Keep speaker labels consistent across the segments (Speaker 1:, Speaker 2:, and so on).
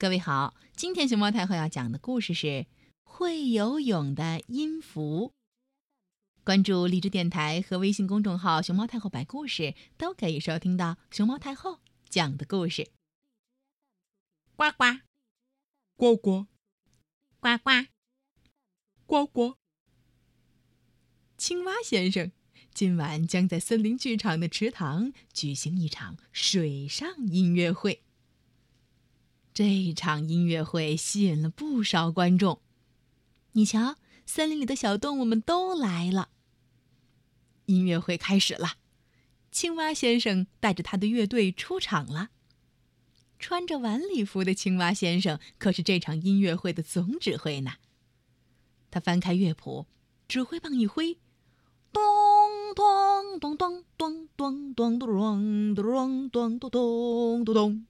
Speaker 1: 各位好，今天熊猫太后要讲的故事是《会游泳的音符》。关注荔枝电台和微信公众号“熊猫太后摆故事”，都可以收听到熊猫太后讲的故事。呱呱，
Speaker 2: 呱呱，
Speaker 1: 呱呱，
Speaker 2: 呱呱。
Speaker 1: 青蛙先生今晚将在森林剧场的池塘举行一场水上音乐会。这场音乐会吸引了不少观众。你瞧，森林里的小动物们都来了。音乐会开始了，青蛙先生带着他的乐队出场了。穿着晚礼服的青蛙先生可是这场音乐会的总指挥呢。他翻开乐谱，指挥棒一挥，咚咚咚咚咚咚咚咚咚咚咚咚咚咚咚。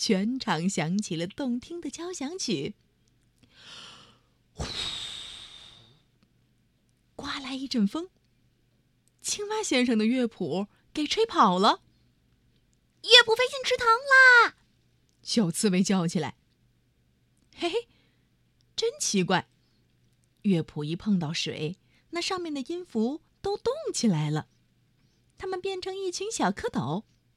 Speaker 1: 全场响起了动听的交响曲。呼，刮来一阵风，青蛙先生的乐谱给吹跑了。
Speaker 3: 乐谱飞进池塘啦！
Speaker 1: 小刺猬叫起来：“嘿嘿，真奇怪！乐谱一碰到水，那上面的音符都动起来了，它们变成一群小蝌蚪。”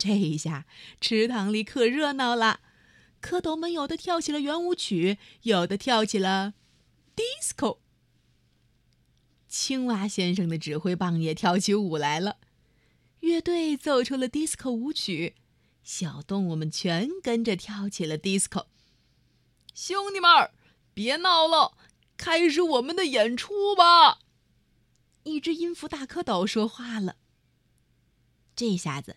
Speaker 1: 这一下，池塘里可热闹了。蝌蚪们有的跳起了圆舞曲，有的跳起了 disco。青蛙先生的指挥棒也跳起舞来了，乐队奏出了 disco 舞曲，小动物们全跟着跳起了 disco。
Speaker 2: 兄弟们，别闹了，开始我们的演出吧！
Speaker 1: 一只音符大蝌蚪说话了。这下子。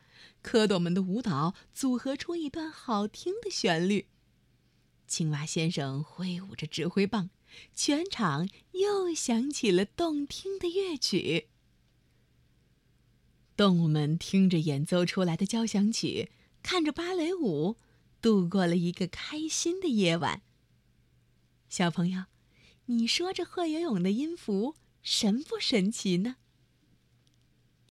Speaker 1: 蝌蚪们的舞蹈组合出一段好听的旋律。青蛙先生挥舞着指挥棒，全场又响起了动听的乐曲。动物们听着演奏出来的交响曲，看着芭蕾舞，度过了一个开心的夜晚。小朋友，你说这会游泳的音符神不神奇呢？